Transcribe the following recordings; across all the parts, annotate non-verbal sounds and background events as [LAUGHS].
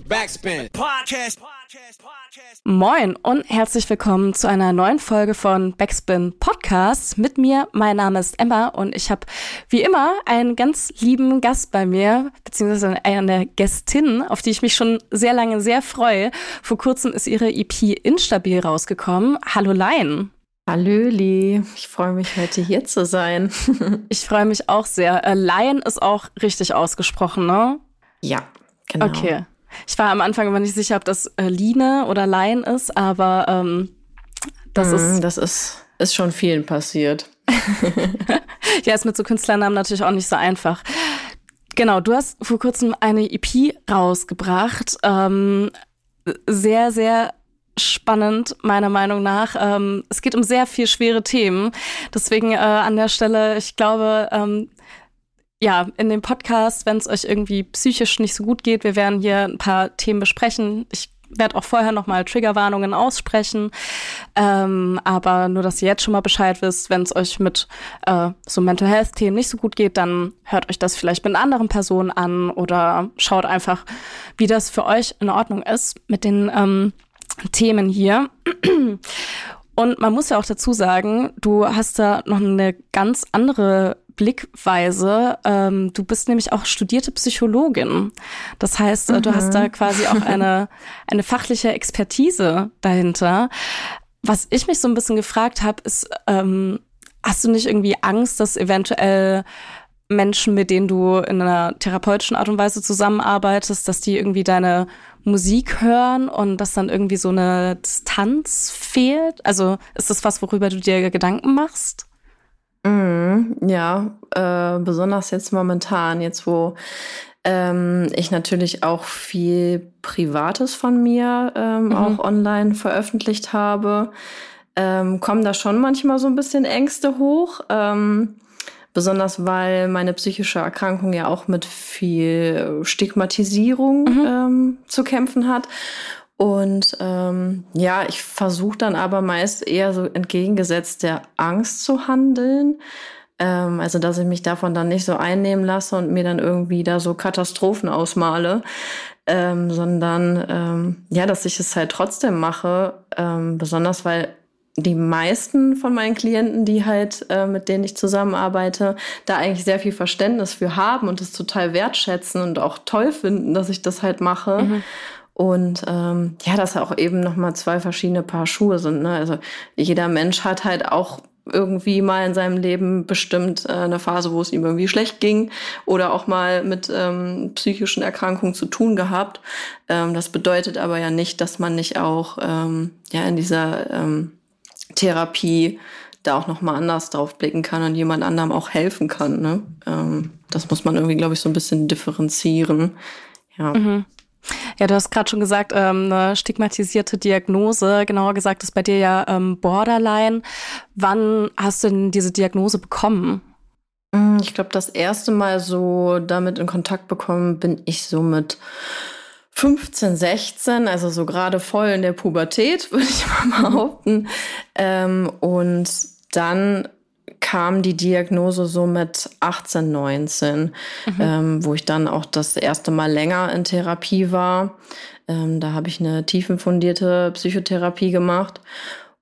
Backspin. Podcast. Moin und herzlich willkommen zu einer neuen Folge von Backspin Podcast. Mit mir, mein Name ist Emma und ich habe wie immer einen ganz lieben Gast bei mir, beziehungsweise eine Gästin, auf die ich mich schon sehr lange sehr freue. Vor kurzem ist ihre EP Instabil rausgekommen. Hallo Lein. Hallöli, ich freue mich heute hier zu sein. [LAUGHS] ich freue mich auch sehr. Äh, Lion ist auch richtig ausgesprochen, ne? Ja, genau. Okay. Ich war am Anfang immer nicht sicher, ob das äh, Line oder Lion ist, aber ähm, das mm, ist. Das ist, ist schon vielen passiert. [LAUGHS] ja, ist mit so Künstlernamen natürlich auch nicht so einfach. Genau, du hast vor kurzem eine EP rausgebracht. Ähm, sehr, sehr spannend, meiner Meinung nach. Ähm, es geht um sehr viel schwere Themen. Deswegen äh, an der Stelle, ich glaube, ähm, ja, in dem Podcast, wenn es euch irgendwie psychisch nicht so gut geht, wir werden hier ein paar Themen besprechen. Ich werde auch vorher nochmal Triggerwarnungen aussprechen. Ähm, aber nur, dass ihr jetzt schon mal Bescheid wisst, wenn es euch mit äh, so Mental Health-Themen nicht so gut geht, dann hört euch das vielleicht mit anderen Personen an oder schaut einfach, wie das für euch in Ordnung ist mit den ähm, Themen hier. Und man muss ja auch dazu sagen, du hast da noch eine ganz andere Blickweise. Ähm, du bist nämlich auch studierte Psychologin. Das heißt, mhm. du hast da mhm. quasi auch [LAUGHS] eine, eine fachliche Expertise dahinter. Was ich mich so ein bisschen gefragt habe, ist, ähm, hast du nicht irgendwie Angst, dass eventuell Menschen, mit denen du in einer therapeutischen Art und Weise zusammenarbeitest, dass die irgendwie deine Musik hören und dass dann irgendwie so eine Distanz fehlt? Also ist das was, worüber du dir Gedanken machst? Mm, ja, äh, besonders jetzt momentan, jetzt wo ähm, ich natürlich auch viel Privates von mir ähm, mhm. auch online veröffentlicht habe, ähm, kommen da schon manchmal so ein bisschen Ängste hoch. Ähm, Besonders weil meine psychische Erkrankung ja auch mit viel Stigmatisierung mhm. ähm, zu kämpfen hat. Und ähm, ja, ich versuche dann aber meist eher so entgegengesetzt der Angst zu handeln. Ähm, also, dass ich mich davon dann nicht so einnehmen lasse und mir dann irgendwie da so Katastrophen ausmale, ähm, sondern ähm, ja, dass ich es halt trotzdem mache, ähm, besonders weil die meisten von meinen Klienten, die halt, äh, mit denen ich zusammenarbeite, da eigentlich sehr viel Verständnis für haben und das total wertschätzen und auch toll finden, dass ich das halt mache. Mhm. Und ähm, ja, dass auch eben nochmal zwei verschiedene Paar Schuhe sind. Ne? Also jeder Mensch hat halt auch irgendwie mal in seinem Leben bestimmt äh, eine Phase, wo es ihm irgendwie schlecht ging oder auch mal mit ähm, psychischen Erkrankungen zu tun gehabt. Ähm, das bedeutet aber ja nicht, dass man nicht auch ähm, ja in dieser ähm, Therapie da auch nochmal anders drauf blicken kann und jemand anderem auch helfen kann. Ne? Ähm, das muss man irgendwie, glaube ich, so ein bisschen differenzieren. Ja. Mhm. Ja, du hast gerade schon gesagt, ähm, eine stigmatisierte Diagnose. Genauer gesagt ist bei dir ja ähm, Borderline. Wann hast du denn diese Diagnose bekommen? Mm, ich glaube, das erste Mal so damit in Kontakt bekommen bin ich so mit 15, 16, also so gerade voll in der Pubertät, [LAUGHS] würde ich mal behaupten. Ähm, und dann kam die Diagnose so mit 18, 19, mhm. ähm, wo ich dann auch das erste Mal länger in Therapie war. Ähm, da habe ich eine tiefenfundierte Psychotherapie gemacht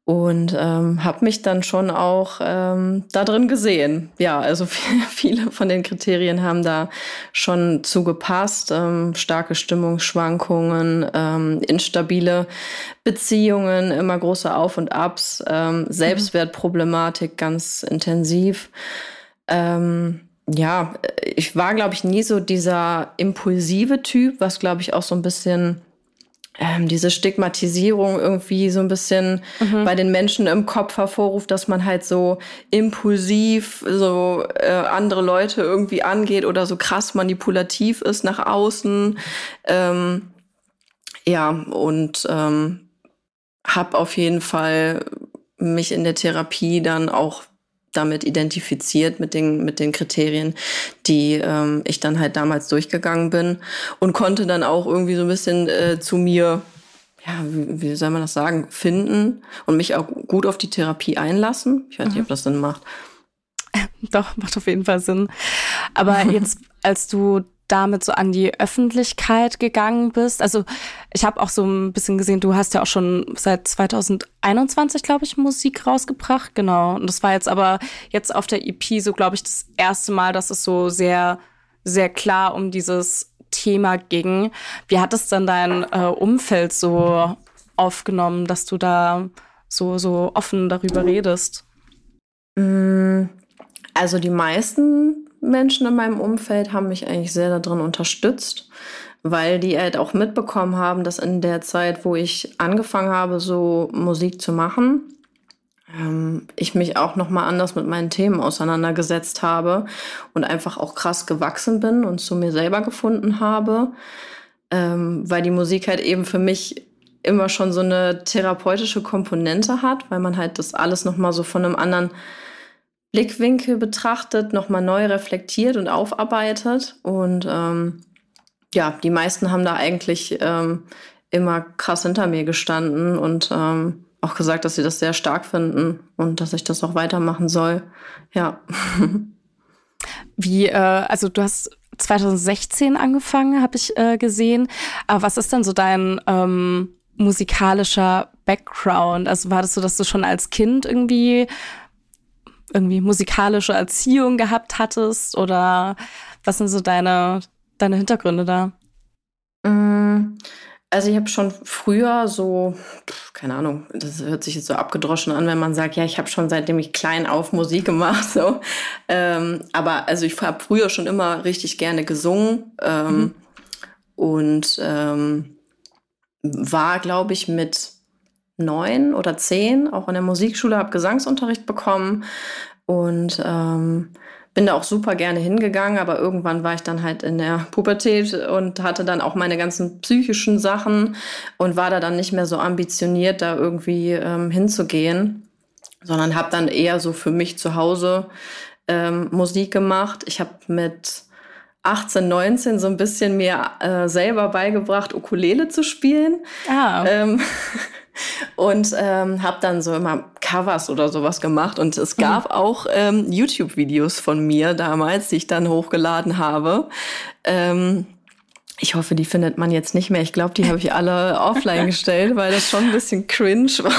und ähm, habe mich dann schon auch ähm, da drin gesehen. Ja, also [LAUGHS] viele von den Kriterien haben da schon zugepasst. Ähm, starke Stimmungsschwankungen, ähm, instabile Beziehungen, immer große Auf und Abs, ähm, Selbstwertproblematik ganz intensiv. Ähm, ja, ich war, glaube ich, nie so dieser impulsive Typ, was, glaube ich, auch so ein bisschen ähm, diese Stigmatisierung irgendwie so ein bisschen mhm. bei den Menschen im Kopf hervorruft, dass man halt so impulsiv so äh, andere Leute irgendwie angeht oder so krass manipulativ ist nach außen. Ähm, ja, und ähm, habe auf jeden Fall mich in der Therapie dann auch damit identifiziert, mit den, mit den Kriterien, die ähm, ich dann halt damals durchgegangen bin und konnte dann auch irgendwie so ein bisschen äh, zu mir, ja, wie, wie soll man das sagen, finden und mich auch gut auf die Therapie einlassen. Ich weiß nicht, ob mhm. das Sinn macht. [LAUGHS] Doch, macht auf jeden Fall Sinn. Aber [LAUGHS] jetzt, als du damit so an die Öffentlichkeit gegangen bist? Also ich habe auch so ein bisschen gesehen, du hast ja auch schon seit 2021, glaube ich, Musik rausgebracht. Genau. Und das war jetzt aber jetzt auf der EP so, glaube ich, das erste Mal, dass es so sehr, sehr klar um dieses Thema ging. Wie hat es dann dein äh, Umfeld so aufgenommen, dass du da so, so offen darüber redest? Mm, also die meisten Menschen in meinem Umfeld haben mich eigentlich sehr darin unterstützt, weil die halt auch mitbekommen haben, dass in der Zeit, wo ich angefangen habe, so Musik zu machen, ähm, ich mich auch noch mal anders mit meinen Themen auseinandergesetzt habe und einfach auch krass gewachsen bin und zu mir selber gefunden habe, ähm, weil die Musik halt eben für mich immer schon so eine therapeutische Komponente hat, weil man halt das alles noch mal so von einem anderen Blickwinkel betrachtet, nochmal neu reflektiert und aufarbeitet. Und ähm, ja, die meisten haben da eigentlich ähm, immer krass hinter mir gestanden und ähm, auch gesagt, dass sie das sehr stark finden und dass ich das auch weitermachen soll. Ja. Wie, äh, also du hast 2016 angefangen, habe ich äh, gesehen. Aber was ist denn so dein ähm, musikalischer Background? Also war das so, dass du schon als Kind irgendwie irgendwie musikalische Erziehung gehabt hattest oder was sind so deine, deine Hintergründe da? Mm, also ich habe schon früher so, keine Ahnung, das hört sich jetzt so abgedroschen an, wenn man sagt, ja, ich habe schon seitdem ich klein auf Musik gemacht. [LAUGHS] So. Ähm, aber also ich habe früher schon immer richtig gerne gesungen ähm, mhm. und ähm, war, glaube ich, mit neun oder zehn auch in der Musikschule, habe Gesangsunterricht bekommen und ähm, bin da auch super gerne hingegangen, aber irgendwann war ich dann halt in der Pubertät und hatte dann auch meine ganzen psychischen Sachen und war da dann nicht mehr so ambitioniert, da irgendwie ähm, hinzugehen, sondern habe dann eher so für mich zu Hause ähm, Musik gemacht. Ich habe mit 18, 19 so ein bisschen mir äh, selber beigebracht, Ukulele zu spielen. Ah. Ähm, und ähm, habe dann so immer Covers oder sowas gemacht. Und es gab mhm. auch ähm, YouTube-Videos von mir damals, die ich dann hochgeladen habe. Ähm, ich hoffe, die findet man jetzt nicht mehr. Ich glaube, die habe ich alle [LAUGHS] offline gestellt, weil das schon ein bisschen cringe war.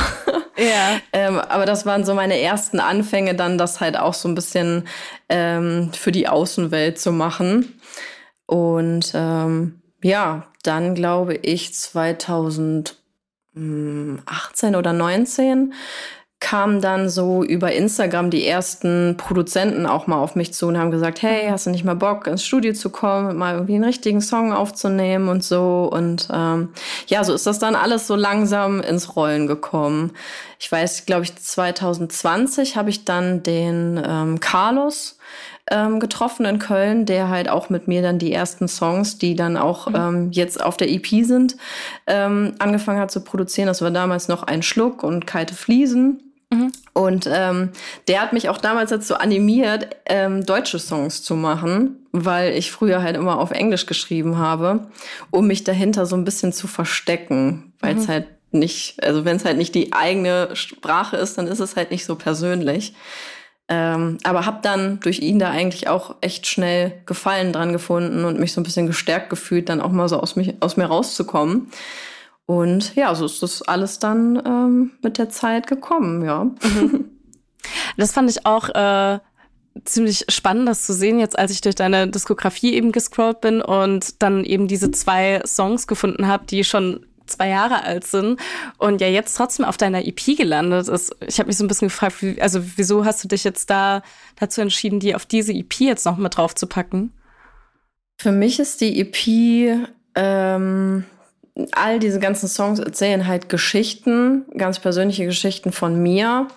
Ja. Ähm, aber das waren so meine ersten Anfänge, dann das halt auch so ein bisschen ähm, für die Außenwelt zu machen. Und ähm, ja, dann glaube ich 2000 18 oder 19 kamen dann so über Instagram die ersten Produzenten auch mal auf mich zu und haben gesagt, hey, hast du nicht mal Bock, ins Studio zu kommen, mal irgendwie einen richtigen Song aufzunehmen und so. Und ähm, ja, so ist das dann alles so langsam ins Rollen gekommen. Ich weiß, glaube ich, 2020 habe ich dann den ähm, Carlos ähm, getroffen in Köln, der halt auch mit mir dann die ersten Songs, die dann auch mhm. ähm, jetzt auf der EP sind, ähm, angefangen hat zu produzieren. Das war damals noch ein Schluck und kalte Fliesen. Mhm. Und ähm, der hat mich auch damals dazu animiert, ähm, deutsche Songs zu machen, weil ich früher halt immer auf Englisch geschrieben habe, um mich dahinter so ein bisschen zu verstecken, weil es mhm. halt nicht, also wenn es halt nicht die eigene Sprache ist, dann ist es halt nicht so persönlich. Ähm, aber habe dann durch ihn da eigentlich auch echt schnell Gefallen dran gefunden und mich so ein bisschen gestärkt gefühlt, dann auch mal so aus, mich, aus mir rauszukommen. Und ja, so ist das alles dann ähm, mit der Zeit gekommen, ja. Mhm. Das fand ich auch äh, ziemlich spannend, das zu sehen, jetzt als ich durch deine Diskografie eben gescrollt bin und dann eben diese zwei Songs gefunden habe, die schon zwei Jahre alt sind und ja jetzt trotzdem auf deiner EP gelandet ist. Ich habe mich so ein bisschen gefragt, wie, also wieso hast du dich jetzt da dazu entschieden, die auf diese EP jetzt noch mit drauf zu packen? Für mich ist die EP, ähm, all diese ganzen Songs erzählen halt Geschichten, ganz persönliche Geschichten von mir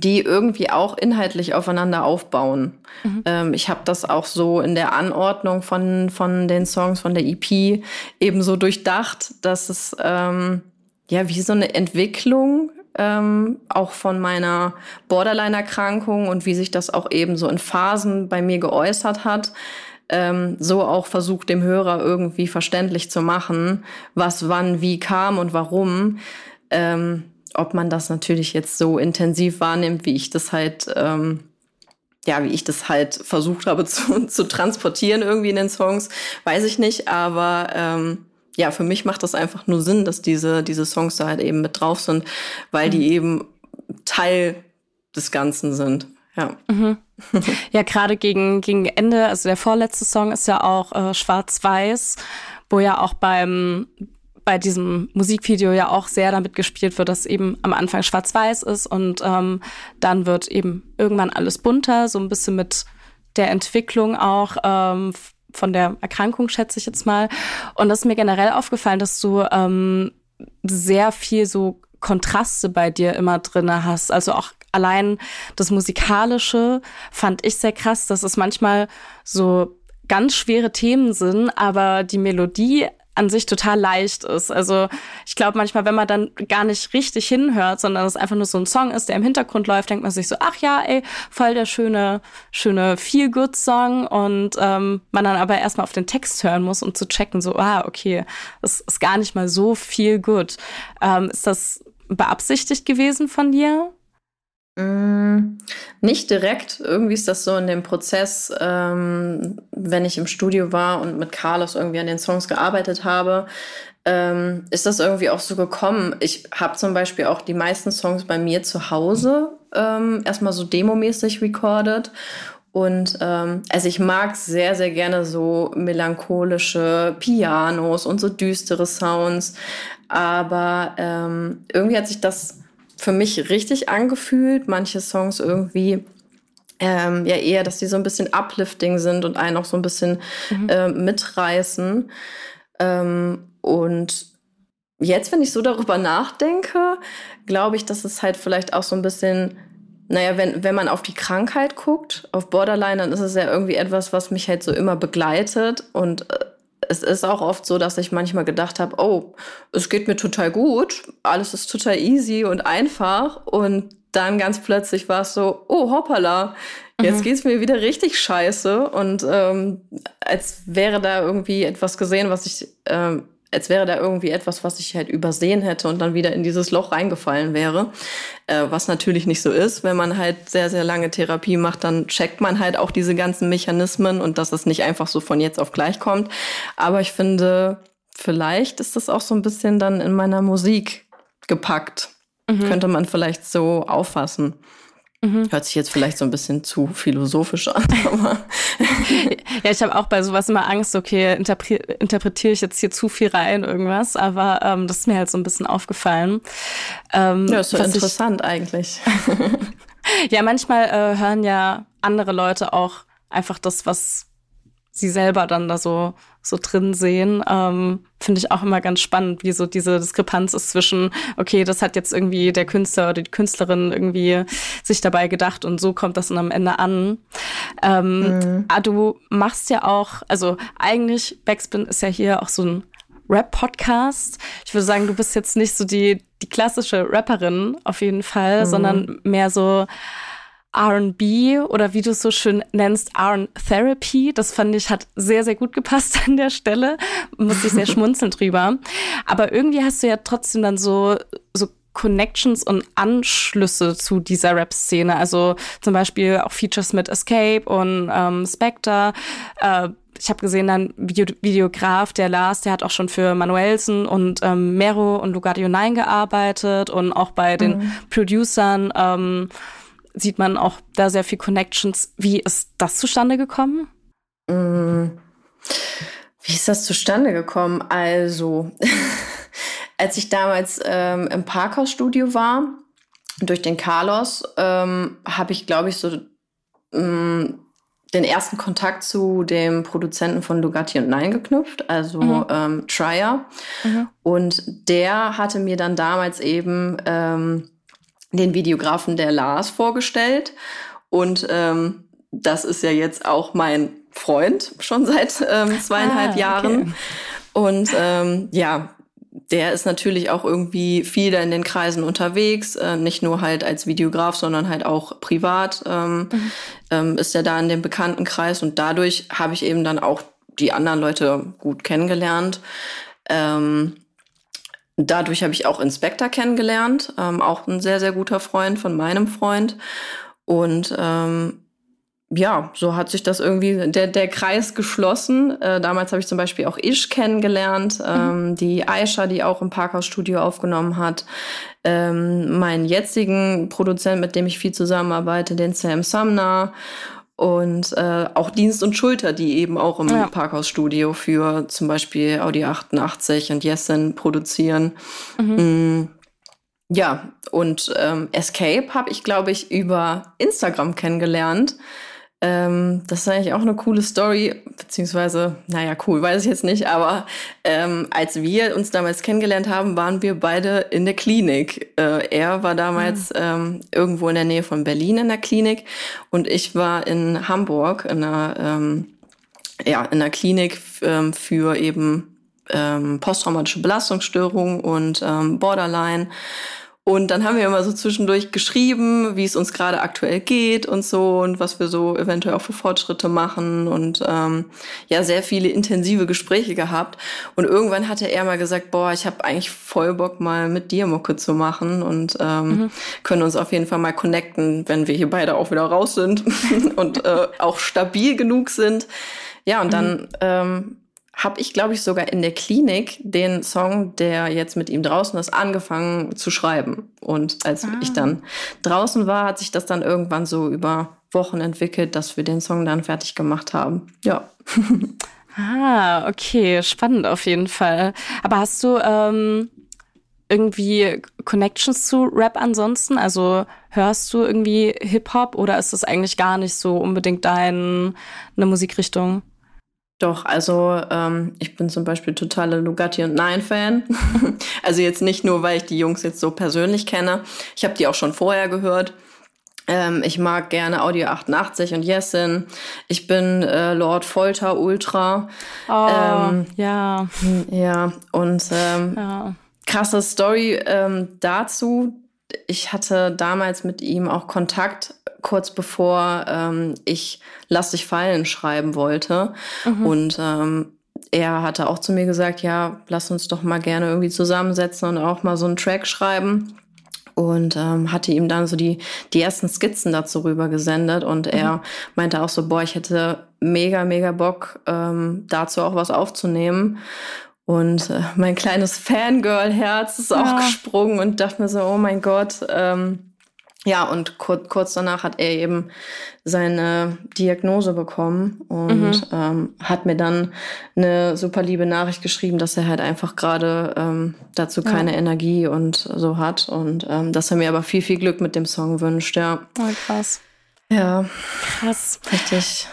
die irgendwie auch inhaltlich aufeinander aufbauen. Mhm. Ähm, ich habe das auch so in der Anordnung von, von den Songs, von der EP eben so durchdacht, dass es ähm, ja wie so eine Entwicklung ähm, auch von meiner Borderline-Erkrankung und wie sich das auch eben so in Phasen bei mir geäußert hat, ähm, so auch versucht, dem Hörer irgendwie verständlich zu machen, was wann wie kam und warum. Ähm, ob man das natürlich jetzt so intensiv wahrnimmt, wie ich das halt ähm, ja, wie ich das halt versucht habe [LAUGHS] zu, zu transportieren irgendwie in den Songs, weiß ich nicht. Aber ähm, ja, für mich macht das einfach nur Sinn, dass diese, diese Songs da halt eben mit drauf sind, weil die mhm. eben Teil des Ganzen sind. Ja. Mhm. [LAUGHS] Ja, gerade gegen, gegen Ende, also der vorletzte Song ist ja auch äh, Schwarz-Weiß, wo ja auch beim bei diesem Musikvideo ja auch sehr damit gespielt wird, dass eben am Anfang schwarz-weiß ist und ähm, dann wird eben irgendwann alles bunter, so ein bisschen mit der Entwicklung auch ähm, von der Erkrankung, schätze ich jetzt mal. Und das ist mir generell aufgefallen, dass du ähm, sehr viel so Kontraste bei dir immer drinne hast. Also auch allein das Musikalische fand ich sehr krass, dass es manchmal so ganz schwere Themen sind, aber die Melodie an sich total leicht ist. Also ich glaube manchmal, wenn man dann gar nicht richtig hinhört, sondern es einfach nur so ein Song ist, der im Hintergrund läuft, denkt man sich so, ach ja, ey, voll der schöne, schöne Feel-Good-Song und ähm, man dann aber erstmal auf den Text hören muss, um zu checken, so, ah, okay, das ist gar nicht mal so viel gut. Ähm, ist das beabsichtigt gewesen von dir? Mm, nicht direkt. Irgendwie ist das so in dem Prozess, ähm, wenn ich im Studio war und mit Carlos irgendwie an den Songs gearbeitet habe, ähm, ist das irgendwie auch so gekommen. Ich habe zum Beispiel auch die meisten Songs bei mir zu Hause ähm, erstmal so demomäßig recorded. Und ähm, also ich mag sehr, sehr gerne so melancholische Pianos und so düstere Sounds. Aber ähm, irgendwie hat sich das für mich richtig angefühlt. Manche Songs irgendwie ähm, ja eher, dass die so ein bisschen uplifting sind und einen auch so ein bisschen mhm. äh, mitreißen. Ähm, und jetzt, wenn ich so darüber nachdenke, glaube ich, dass es halt vielleicht auch so ein bisschen, naja, wenn, wenn man auf die Krankheit guckt, auf Borderline, dann ist es ja irgendwie etwas, was mich halt so immer begleitet und äh, es ist auch oft so, dass ich manchmal gedacht habe, oh, es geht mir total gut, alles ist total easy und einfach und dann ganz plötzlich war es so, oh hoppala, jetzt mhm. geht's mir wieder richtig scheiße und ähm, als wäre da irgendwie etwas gesehen, was ich ähm, als wäre da irgendwie etwas, was ich halt übersehen hätte und dann wieder in dieses Loch reingefallen wäre. Äh, was natürlich nicht so ist. Wenn man halt sehr, sehr lange Therapie macht, dann checkt man halt auch diese ganzen Mechanismen und dass es nicht einfach so von jetzt auf gleich kommt. Aber ich finde, vielleicht ist das auch so ein bisschen dann in meiner Musik gepackt. Mhm. Könnte man vielleicht so auffassen. Mhm. Hört sich jetzt vielleicht so ein bisschen zu philosophisch an, [LAUGHS] aber. ja, ich habe auch bei sowas immer Angst, okay, interpre interpretiere ich jetzt hier zu viel rein, irgendwas, aber ähm, das ist mir halt so ein bisschen aufgefallen. Ähm, ja, ist so interessant ich, eigentlich. [LAUGHS] ja, manchmal äh, hören ja andere Leute auch einfach das, was sie selber dann da so, so drin sehen, ähm, finde ich auch immer ganz spannend, wie so diese Diskrepanz ist zwischen, okay, das hat jetzt irgendwie der Künstler oder die Künstlerin irgendwie sich dabei gedacht und so kommt das dann am Ende an. Ähm, mhm. Ah, du machst ja auch, also eigentlich, Backspin ist ja hier auch so ein Rap-Podcast. Ich würde sagen, du bist jetzt nicht so die, die klassische Rapperin auf jeden Fall, mhm. sondern mehr so RB oder wie du es so schön nennst, R-Therapy. Das fand ich, hat sehr, sehr gut gepasst [LAUGHS] an der Stelle. Muss ich sehr schmunzeln [LAUGHS] drüber. Aber irgendwie hast du ja trotzdem dann so, so Connections und Anschlüsse zu dieser Rap-Szene. Also zum Beispiel auch Features mit Escape und ähm, Spectre. Äh, ich habe gesehen, dann Video Videograf, der Lars, der hat auch schon für Manuelsen und ähm, Mero und Lugardio 9 gearbeitet und auch bei den mhm. Producern ähm, sieht man auch da sehr viel Connections. Wie ist das zustande gekommen? Mm. Wie ist das zustande gekommen? Also, [LAUGHS] als ich damals ähm, im Parkhausstudio war, durch den Carlos, ähm, habe ich, glaube ich, so ähm, den ersten Kontakt zu dem Produzenten von Lugatti und Nein geknüpft, also mhm. ähm, Trier. Mhm. Und der hatte mir dann damals eben ähm, den Videografen der Lars vorgestellt. Und ähm, das ist ja jetzt auch mein Freund schon [LAUGHS] seit ähm, zweieinhalb ah, Jahren. Okay. Und ähm, ja, der ist natürlich auch irgendwie viel da in den Kreisen unterwegs, äh, nicht nur halt als Videograf, sondern halt auch privat ähm, mhm. ähm, ist er da in dem Bekanntenkreis und dadurch habe ich eben dann auch die anderen Leute gut kennengelernt. Ähm, Dadurch habe ich auch Inspector kennengelernt, ähm, auch ein sehr, sehr guter Freund von meinem Freund. Und ähm, ja, so hat sich das irgendwie, der, der Kreis geschlossen. Äh, damals habe ich zum Beispiel auch Ish kennengelernt, mhm. ähm, die Aisha, die auch im Parkhaus-Studio aufgenommen hat. Ähm, meinen jetzigen Produzent, mit dem ich viel zusammenarbeite, den Sam Sumner. Und äh, auch Dienst und Schulter, die eben auch im ja. Parkhaus-Studio für zum Beispiel Audi 88 und Yesin produzieren. Mhm. Mm. Ja, und ähm, Escape habe ich, glaube ich, über Instagram kennengelernt. Ähm, das ist eigentlich auch eine coole Story, beziehungsweise, naja, cool, weiß ich jetzt nicht, aber ähm, als wir uns damals kennengelernt haben, waren wir beide in der Klinik. Äh, er war damals mhm. ähm, irgendwo in der Nähe von Berlin in der Klinik und ich war in Hamburg in einer, ähm, ja, in einer Klinik ähm, für eben ähm, posttraumatische Belastungsstörung und ähm, Borderline. Und dann haben wir immer so zwischendurch geschrieben, wie es uns gerade aktuell geht und so und was wir so eventuell auch für Fortschritte machen und ähm, ja, sehr viele intensive Gespräche gehabt. Und irgendwann hatte er mal gesagt, boah, ich habe eigentlich voll Bock, mal mit dir Mucke zu machen und ähm, mhm. können uns auf jeden Fall mal connecten, wenn wir hier beide auch wieder raus sind [LAUGHS] und äh, auch stabil genug sind. Ja, und dann mhm. ähm, habe ich, glaube ich, sogar in der Klinik den Song, der jetzt mit ihm draußen ist, angefangen zu schreiben. Und als ah. ich dann draußen war, hat sich das dann irgendwann so über Wochen entwickelt, dass wir den Song dann fertig gemacht haben. Ja. [LAUGHS] ah, okay, spannend auf jeden Fall. Aber hast du ähm, irgendwie Connections zu Rap ansonsten? Also hörst du irgendwie Hip-Hop oder ist das eigentlich gar nicht so unbedingt deine Musikrichtung? Doch, also ähm, ich bin zum Beispiel totale Lugatti und Nine-Fan. [LAUGHS] also jetzt nicht nur, weil ich die Jungs jetzt so persönlich kenne. Ich habe die auch schon vorher gehört. Ähm, ich mag gerne Audio 88 und Yesin. Ich bin äh, Lord Folter Ultra. Oh, ähm, ja. Ja, und ähm, ja. krasse Story ähm, dazu. Ich hatte damals mit ihm auch Kontakt kurz bevor ähm, ich Lass dich fallen schreiben wollte. Mhm. Und ähm, er hatte auch zu mir gesagt, ja, lass uns doch mal gerne irgendwie zusammensetzen und auch mal so einen Track schreiben. Und ähm, hatte ihm dann so die, die ersten Skizzen dazu rüber gesendet. Und mhm. er meinte auch so, boah, ich hätte mega, mega Bock, ähm, dazu auch was aufzunehmen. Und äh, mein kleines Fangirl-Herz ist auch ja. gesprungen und dachte mir so, oh mein Gott, ähm, ja, und kur kurz danach hat er eben seine Diagnose bekommen und mhm. ähm, hat mir dann eine super liebe Nachricht geschrieben, dass er halt einfach gerade ähm, dazu keine ja. Energie und so hat und ähm, dass er mir aber viel, viel Glück mit dem Song wünscht, ja. Oh, krass. Ja. Krass. Richtig,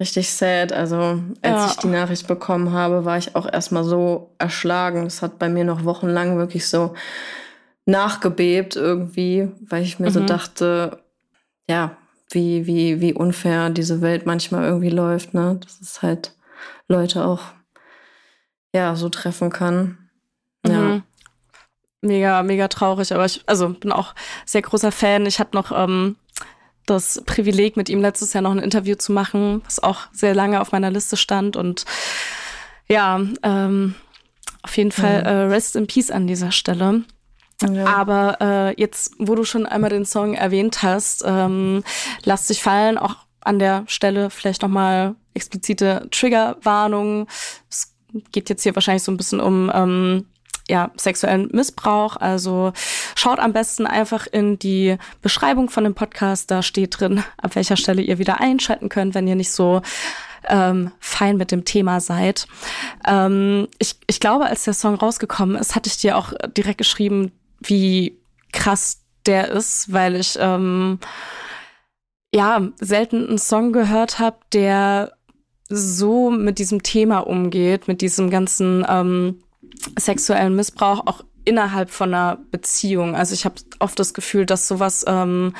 richtig sad. Also, als ja. ich die Nachricht bekommen habe, war ich auch erstmal so erschlagen. Es hat bei mir noch wochenlang wirklich so nachgebebt irgendwie, weil ich mir mhm. so dachte, ja, wie, wie, wie unfair diese Welt manchmal irgendwie läuft, ne? Dass es halt Leute auch, ja, so treffen kann. Ja. Mhm. Mega, mega traurig, aber ich, also bin auch sehr großer Fan. Ich hatte noch ähm, das Privileg, mit ihm letztes Jahr noch ein Interview zu machen, was auch sehr lange auf meiner Liste stand und ja, ähm, auf jeden Fall mhm. äh, Rest in Peace an dieser Stelle. Ja. Aber äh, jetzt, wo du schon einmal den Song erwähnt hast, ähm, lass dich fallen, auch an der Stelle vielleicht nochmal explizite Triggerwarnungen. Es geht jetzt hier wahrscheinlich so ein bisschen um ähm, ja, sexuellen Missbrauch. Also schaut am besten einfach in die Beschreibung von dem Podcast. Da steht drin, ab welcher Stelle ihr wieder einschalten könnt, wenn ihr nicht so ähm, fein mit dem Thema seid. Ähm, ich, ich glaube, als der Song rausgekommen ist, hatte ich dir auch direkt geschrieben, wie krass der ist, weil ich ähm, ja selten einen Song gehört habe, der so mit diesem Thema umgeht, mit diesem ganzen ähm, sexuellen Missbrauch auch innerhalb von einer Beziehung. Also ich habe oft das Gefühl, dass sowas ähm,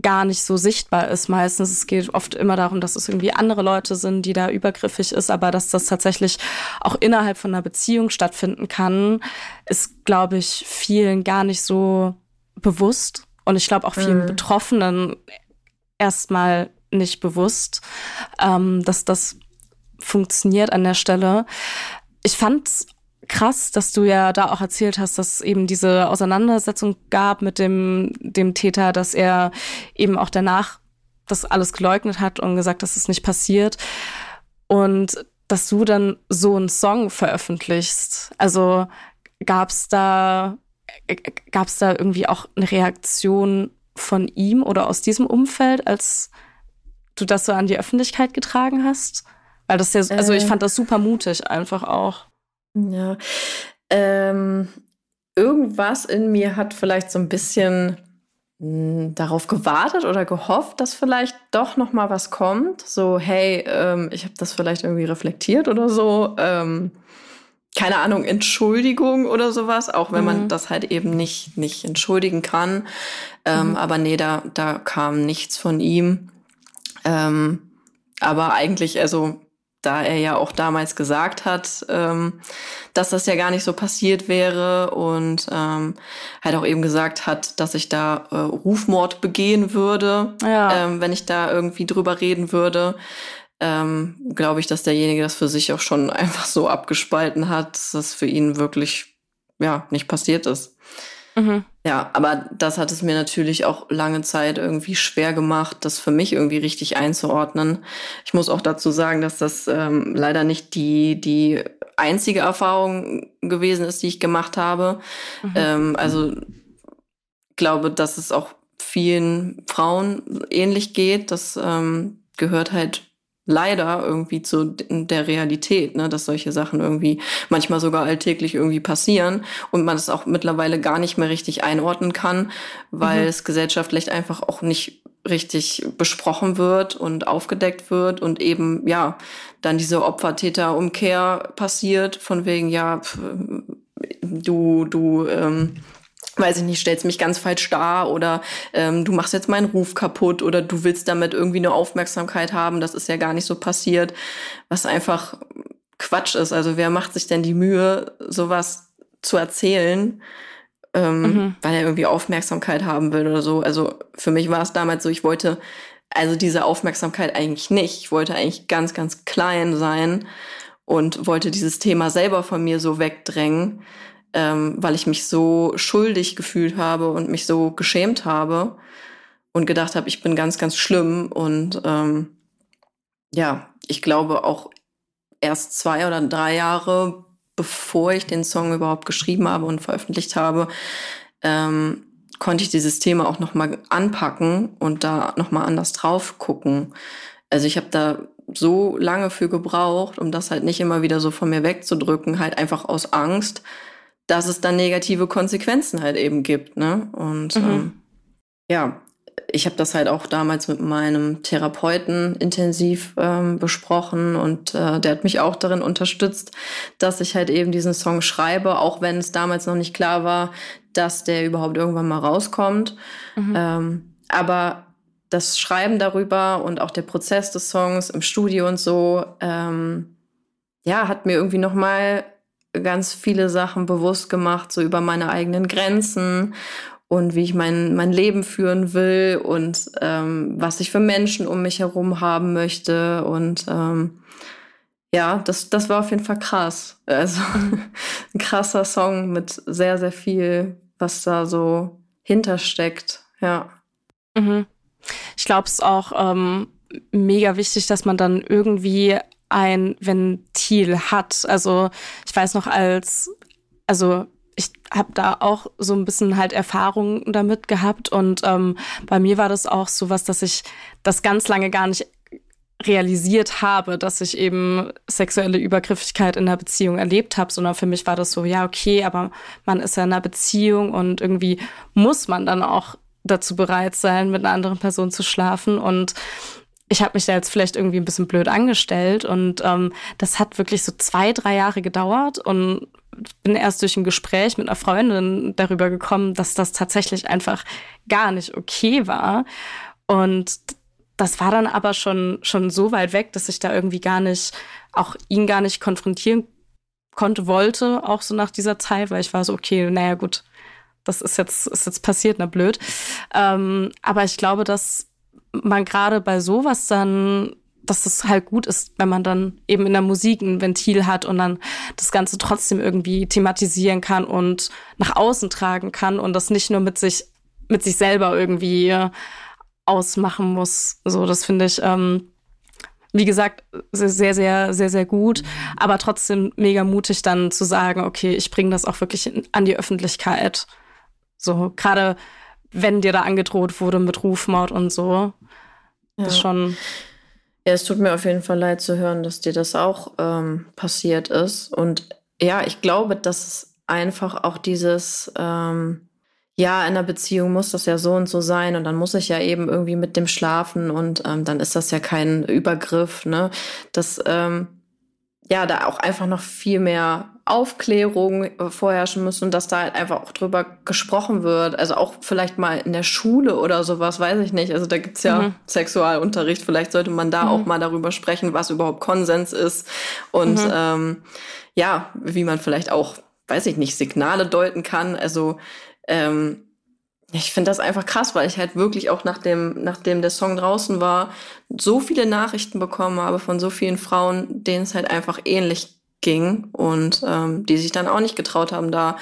gar nicht so sichtbar ist meistens. Es geht oft immer darum, dass es irgendwie andere Leute sind, die da übergriffig ist, aber dass das tatsächlich auch innerhalb von einer Beziehung stattfinden kann, ist, glaube ich, vielen gar nicht so bewusst. Und ich glaube auch vielen mhm. Betroffenen erstmal nicht bewusst, ähm, dass das funktioniert an der Stelle. Ich fand krass, dass du ja da auch erzählt hast, dass es eben diese Auseinandersetzung gab mit dem, dem Täter, dass er eben auch danach das alles geleugnet hat und gesagt, dass es nicht passiert. Und dass du dann so einen Song veröffentlichst. Also gab es da, gab es da irgendwie auch eine Reaktion von ihm oder aus diesem Umfeld, als du das so an die Öffentlichkeit getragen hast? Weil das ja, also ich äh. fand das super mutig einfach auch. Ja. Ähm, irgendwas in mir hat vielleicht so ein bisschen hm, darauf gewartet oder gehofft, dass vielleicht doch noch mal was kommt. So, hey, ähm, ich habe das vielleicht irgendwie reflektiert oder so. Ähm, keine Ahnung, Entschuldigung oder sowas, auch wenn mhm. man das halt eben nicht, nicht entschuldigen kann. Ähm, mhm. Aber nee, da, da kam nichts von ihm. Ähm, aber eigentlich, also da er ja auch damals gesagt hat, ähm, dass das ja gar nicht so passiert wäre und ähm, halt auch eben gesagt hat, dass ich da äh, Rufmord begehen würde, ja. ähm, wenn ich da irgendwie drüber reden würde. Ähm, Glaube ich, dass derjenige das für sich auch schon [LAUGHS] einfach so abgespalten hat, dass das für ihn wirklich ja nicht passiert ist. Mhm. Ja, aber das hat es mir natürlich auch lange Zeit irgendwie schwer gemacht, das für mich irgendwie richtig einzuordnen. Ich muss auch dazu sagen, dass das ähm, leider nicht die, die einzige Erfahrung gewesen ist, die ich gemacht habe. Mhm. Ähm, also glaube, dass es auch vielen Frauen ähnlich geht. Das ähm, gehört halt leider irgendwie zu der Realität, ne, dass solche Sachen irgendwie manchmal sogar alltäglich irgendwie passieren und man es auch mittlerweile gar nicht mehr richtig einordnen kann, weil mhm. es gesellschaftlich einfach auch nicht richtig besprochen wird und aufgedeckt wird und eben ja dann diese Opfer-Täter-Umkehr passiert von wegen ja du du ähm, weiß ich nicht, stellst mich ganz falsch dar oder ähm, du machst jetzt meinen Ruf kaputt oder du willst damit irgendwie eine Aufmerksamkeit haben. Das ist ja gar nicht so passiert, was einfach Quatsch ist. Also wer macht sich denn die Mühe, sowas zu erzählen, ähm, mhm. weil er irgendwie Aufmerksamkeit haben will oder so. Also für mich war es damals so, ich wollte also diese Aufmerksamkeit eigentlich nicht. Ich wollte eigentlich ganz, ganz klein sein und wollte dieses Thema selber von mir so wegdrängen ähm, weil ich mich so schuldig gefühlt habe und mich so geschämt habe und gedacht habe, ich bin ganz, ganz schlimm. Und ähm, ja, ich glaube auch erst zwei oder drei Jahre, bevor ich den Song überhaupt geschrieben habe und veröffentlicht habe, ähm, konnte ich dieses Thema auch nochmal anpacken und da nochmal anders drauf gucken. Also ich habe da so lange für gebraucht, um das halt nicht immer wieder so von mir wegzudrücken, halt einfach aus Angst, dass es dann negative Konsequenzen halt eben gibt. Ne? Und mhm. ähm, ja, ich habe das halt auch damals mit meinem Therapeuten intensiv ähm, besprochen und äh, der hat mich auch darin unterstützt, dass ich halt eben diesen Song schreibe, auch wenn es damals noch nicht klar war, dass der überhaupt irgendwann mal rauskommt. Mhm. Ähm, aber das Schreiben darüber und auch der Prozess des Songs im Studio und so, ähm, ja, hat mir irgendwie noch mal ganz viele Sachen bewusst gemacht, so über meine eigenen Grenzen und wie ich mein, mein Leben führen will und ähm, was ich für Menschen um mich herum haben möchte. Und ähm, ja, das, das war auf jeden Fall krass. Also [LAUGHS] ein krasser Song mit sehr, sehr viel, was da so hintersteckt. Ja. Mhm. Ich glaube, es auch ähm, mega wichtig, dass man dann irgendwie ein Ventil hat. Also ich weiß noch als, also ich habe da auch so ein bisschen halt Erfahrung damit gehabt und ähm, bei mir war das auch so was, dass ich das ganz lange gar nicht realisiert habe, dass ich eben sexuelle Übergriffigkeit in einer Beziehung erlebt habe, sondern für mich war das so, ja, okay, aber man ist ja in einer Beziehung und irgendwie muss man dann auch dazu bereit sein, mit einer anderen Person zu schlafen und ich habe mich da jetzt vielleicht irgendwie ein bisschen blöd angestellt und ähm, das hat wirklich so zwei, drei Jahre gedauert und bin erst durch ein Gespräch mit einer Freundin darüber gekommen, dass das tatsächlich einfach gar nicht okay war. Und das war dann aber schon, schon so weit weg, dass ich da irgendwie gar nicht, auch ihn gar nicht konfrontieren konnte, wollte, auch so nach dieser Zeit, weil ich war so, okay, naja, gut, das ist jetzt, ist jetzt passiert, na blöd. Ähm, aber ich glaube, dass man gerade bei sowas dann, dass es halt gut ist, wenn man dann eben in der Musik ein Ventil hat und dann das Ganze trotzdem irgendwie thematisieren kann und nach außen tragen kann und das nicht nur mit sich, mit sich selber irgendwie ausmachen muss. So, das finde ich, ähm, wie gesagt, sehr, sehr, sehr, sehr gut, aber trotzdem mega mutig dann zu sagen, okay, ich bringe das auch wirklich an die Öffentlichkeit. So, gerade wenn dir da angedroht wurde mit Rufmord und so. Ja. Das ist schon. Ja, es tut mir auf jeden Fall leid zu hören, dass dir das auch ähm, passiert ist. Und ja, ich glaube, dass es einfach auch dieses, ähm, ja, in einer Beziehung muss das ja so und so sein und dann muss ich ja eben irgendwie mit dem schlafen und ähm, dann ist das ja kein Übergriff, ne? Das, ähm, ja, da auch einfach noch viel mehr Aufklärung äh, vorherrschen muss und dass da halt einfach auch drüber gesprochen wird. Also auch vielleicht mal in der Schule oder sowas, weiß ich nicht. Also da gibt's ja mhm. Sexualunterricht. Vielleicht sollte man da mhm. auch mal darüber sprechen, was überhaupt Konsens ist. Und mhm. ähm, ja, wie man vielleicht auch, weiß ich nicht, Signale deuten kann. Also ähm, ich finde das einfach krass, weil ich halt wirklich auch nachdem, nachdem der Song draußen war, so viele Nachrichten bekommen habe von so vielen Frauen, denen es halt einfach ähnlich ging und ähm, die sich dann auch nicht getraut haben, da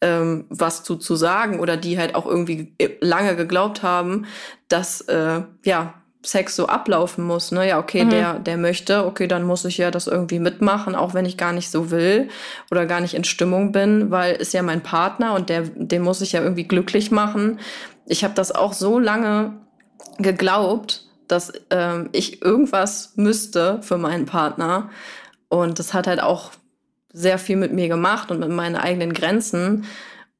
ähm, was zu, zu sagen oder die halt auch irgendwie lange geglaubt haben, dass äh, ja Sex so ablaufen muss. Ne? Ja, okay, mhm. der, der möchte, okay, dann muss ich ja das irgendwie mitmachen, auch wenn ich gar nicht so will oder gar nicht in Stimmung bin, weil ist ja mein Partner und der, den muss ich ja irgendwie glücklich machen. Ich habe das auch so lange geglaubt, dass ähm, ich irgendwas müsste für meinen Partner. Und das hat halt auch sehr viel mit mir gemacht und mit meinen eigenen Grenzen.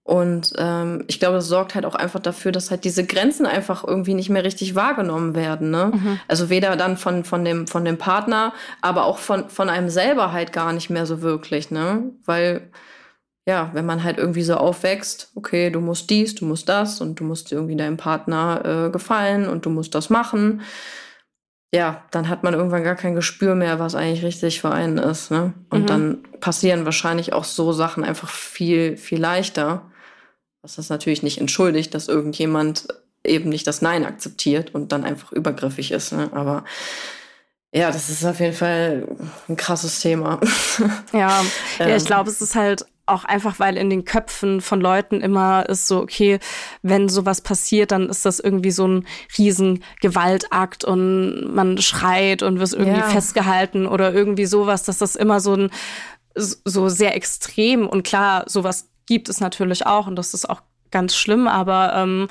Und ähm, ich glaube, das sorgt halt auch einfach dafür, dass halt diese Grenzen einfach irgendwie nicht mehr richtig wahrgenommen werden. Ne? Mhm. Also weder dann von, von, dem, von dem Partner, aber auch von, von einem selber halt gar nicht mehr so wirklich. Ne? Weil, ja, wenn man halt irgendwie so aufwächst, okay, du musst dies, du musst das und du musst irgendwie deinem Partner äh, gefallen und du musst das machen. Ja, dann hat man irgendwann gar kein Gespür mehr, was eigentlich richtig für einen ist. Ne? Und mhm. dann passieren wahrscheinlich auch so Sachen einfach viel, viel leichter. Was das natürlich nicht entschuldigt, dass irgendjemand eben nicht das Nein akzeptiert und dann einfach übergriffig ist. Ne? Aber ja, das ist auf jeden Fall ein krasses Thema. [LAUGHS] Ja, ja ich ähm. glaube, es ist halt auch einfach, weil in den Köpfen von Leuten immer ist so, okay, wenn sowas passiert, dann ist das irgendwie so ein riesen Gewaltakt und man schreit und wird irgendwie ja. festgehalten oder irgendwie sowas, dass das immer so ein so sehr extrem und klar, sowas gibt es natürlich auch und das ist auch ganz schlimm, aber ähm,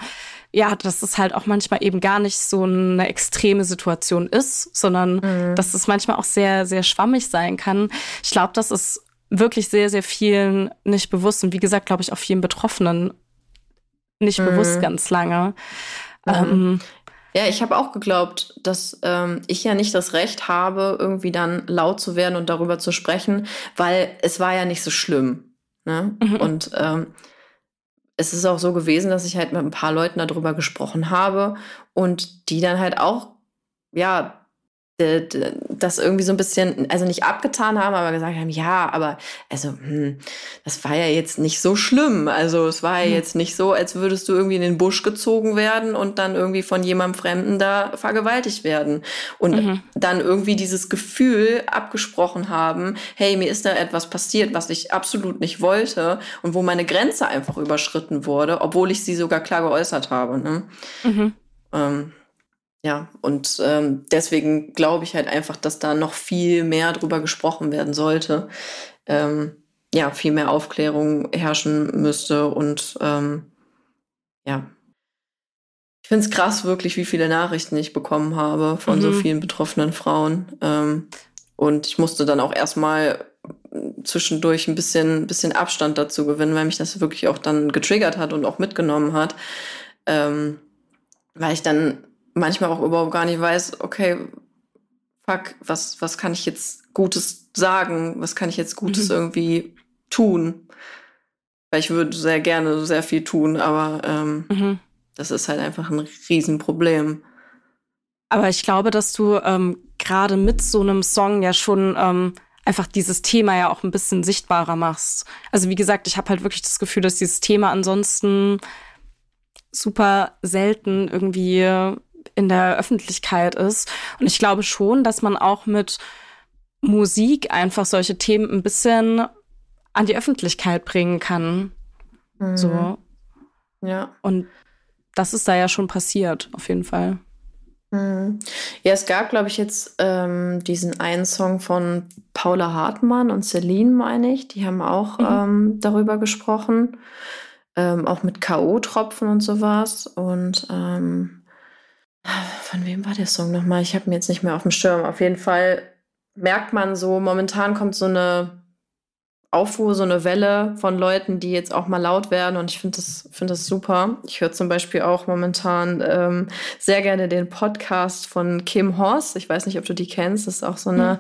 ja, dass es halt auch manchmal eben gar nicht so eine extreme Situation ist, sondern mhm. dass es manchmal auch sehr, sehr schwammig sein kann. Ich glaube, das ist wirklich sehr, sehr vielen nicht bewusst und wie gesagt, glaube ich, auch vielen Betroffenen nicht mhm. bewusst ganz lange. Mhm. Ähm, ja, ich habe auch geglaubt, dass ähm, ich ja nicht das Recht habe, irgendwie dann laut zu werden und darüber zu sprechen, weil es war ja nicht so schlimm. Ne? Mhm. Und ähm, es ist auch so gewesen, dass ich halt mit ein paar Leuten darüber gesprochen habe und die dann halt auch, ja, das irgendwie so ein bisschen, also nicht abgetan haben, aber gesagt haben, ja, aber also, hm, das war ja jetzt nicht so schlimm. Also es war ja hm. jetzt nicht so, als würdest du irgendwie in den Busch gezogen werden und dann irgendwie von jemandem Fremden da vergewaltigt werden. Und mhm. dann irgendwie dieses Gefühl abgesprochen haben, hey, mir ist da etwas passiert, was ich absolut nicht wollte und wo meine Grenze einfach überschritten wurde, obwohl ich sie sogar klar geäußert habe. Ne? Mhm. Ähm, ja, und ähm, deswegen glaube ich halt einfach, dass da noch viel mehr drüber gesprochen werden sollte. Ähm, ja, viel mehr Aufklärung herrschen müsste und ähm, ja. Ich finde es krass wirklich, wie viele Nachrichten ich bekommen habe von mhm. so vielen betroffenen Frauen. Ähm, und ich musste dann auch erstmal zwischendurch ein bisschen, bisschen Abstand dazu gewinnen, weil mich das wirklich auch dann getriggert hat und auch mitgenommen hat. Ähm, weil ich dann manchmal auch überhaupt gar nicht weiß, okay, fuck, was, was kann ich jetzt Gutes sagen? Was kann ich jetzt Gutes mhm. irgendwie tun? Weil ich würde sehr gerne sehr viel tun, aber ähm, mhm. das ist halt einfach ein Riesenproblem. Aber ich glaube, dass du ähm, gerade mit so einem Song ja schon ähm, einfach dieses Thema ja auch ein bisschen sichtbarer machst. Also wie gesagt, ich habe halt wirklich das Gefühl, dass dieses Thema ansonsten super selten irgendwie in der Öffentlichkeit ist. Und ich glaube schon, dass man auch mit Musik einfach solche Themen ein bisschen an die Öffentlichkeit bringen kann. Mhm. So. Ja. Und das ist da ja schon passiert, auf jeden Fall. Mhm. Ja, es gab, glaube ich, jetzt ähm, diesen einen Song von Paula Hartmann und Celine, meine ich. Die haben auch mhm. ähm, darüber gesprochen. Ähm, auch mit K.O.-Tropfen und sowas. Und ähm, von wem war der Song nochmal? Ich habe ihn jetzt nicht mehr auf dem Schirm. Auf jeden Fall merkt man so, momentan kommt so eine Aufruhr, so eine Welle von Leuten, die jetzt auch mal laut werden. Und ich finde das, find das super. Ich höre zum Beispiel auch momentan ähm, sehr gerne den Podcast von Kim Horst. Ich weiß nicht, ob du die kennst. Das ist auch so eine mhm.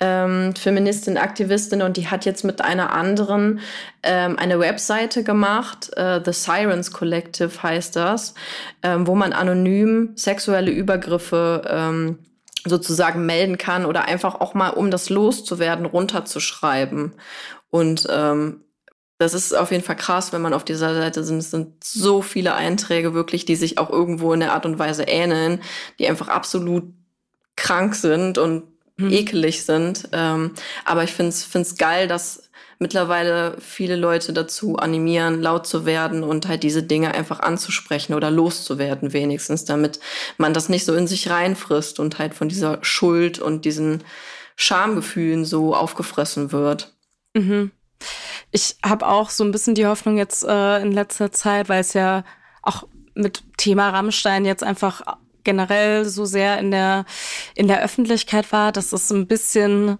ähm, Feministin, Aktivistin und die hat jetzt mit einer anderen ähm, eine Webseite gemacht. Äh, The Sirens Collective heißt das, ähm, wo man anonym sexuelle Übergriffe ähm, sozusagen melden kann oder einfach auch mal, um das loszuwerden, runterzuschreiben. Und ähm, das ist auf jeden Fall krass, wenn man auf dieser Seite sind. Es sind so viele Einträge wirklich, die sich auch irgendwo in der Art und Weise ähneln, die einfach absolut krank sind und hm. ekelig sind. Ähm, aber ich finde es geil, dass mittlerweile viele Leute dazu animieren, laut zu werden und halt diese Dinge einfach anzusprechen oder loszuwerden wenigstens, damit man das nicht so in sich reinfrisst und halt von dieser Schuld und diesen Schamgefühlen so aufgefressen wird. Mhm. Ich habe auch so ein bisschen die Hoffnung jetzt äh, in letzter Zeit, weil es ja auch mit Thema Rammstein jetzt einfach generell so sehr in der, in der Öffentlichkeit war, dass es ein bisschen